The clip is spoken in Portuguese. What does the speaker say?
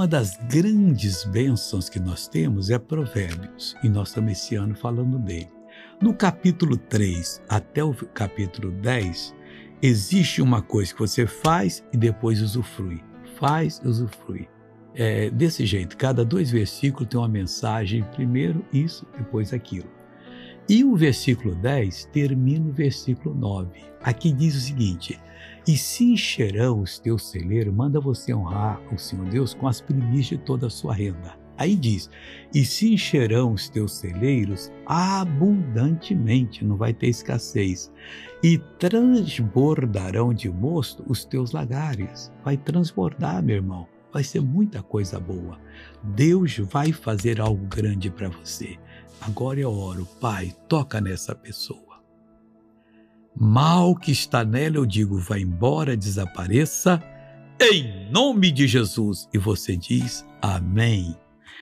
Uma das grandes bênçãos que nós temos é Provérbios, e nós estamos esse ano falando dele. No capítulo 3 até o capítulo 10, existe uma coisa que você faz e depois usufrui. Faz e usufrui. É desse jeito, cada dois versículos tem uma mensagem, primeiro isso, depois aquilo. E o versículo 10 termina o versículo 9. Aqui diz o seguinte: E se encherão os teus celeiros, manda você honrar o Senhor Deus com as primícias de toda a sua renda. Aí diz: E se encherão os teus celeiros abundantemente, não vai ter escassez, e transbordarão de mosto os teus lagares. Vai transbordar, meu irmão. Vai ser muita coisa boa. Deus vai fazer algo grande para você. Agora eu oro, Pai, toca nessa pessoa. Mal que está nela, eu digo, vai embora, desapareça, em nome de Jesus. E você diz, Amém.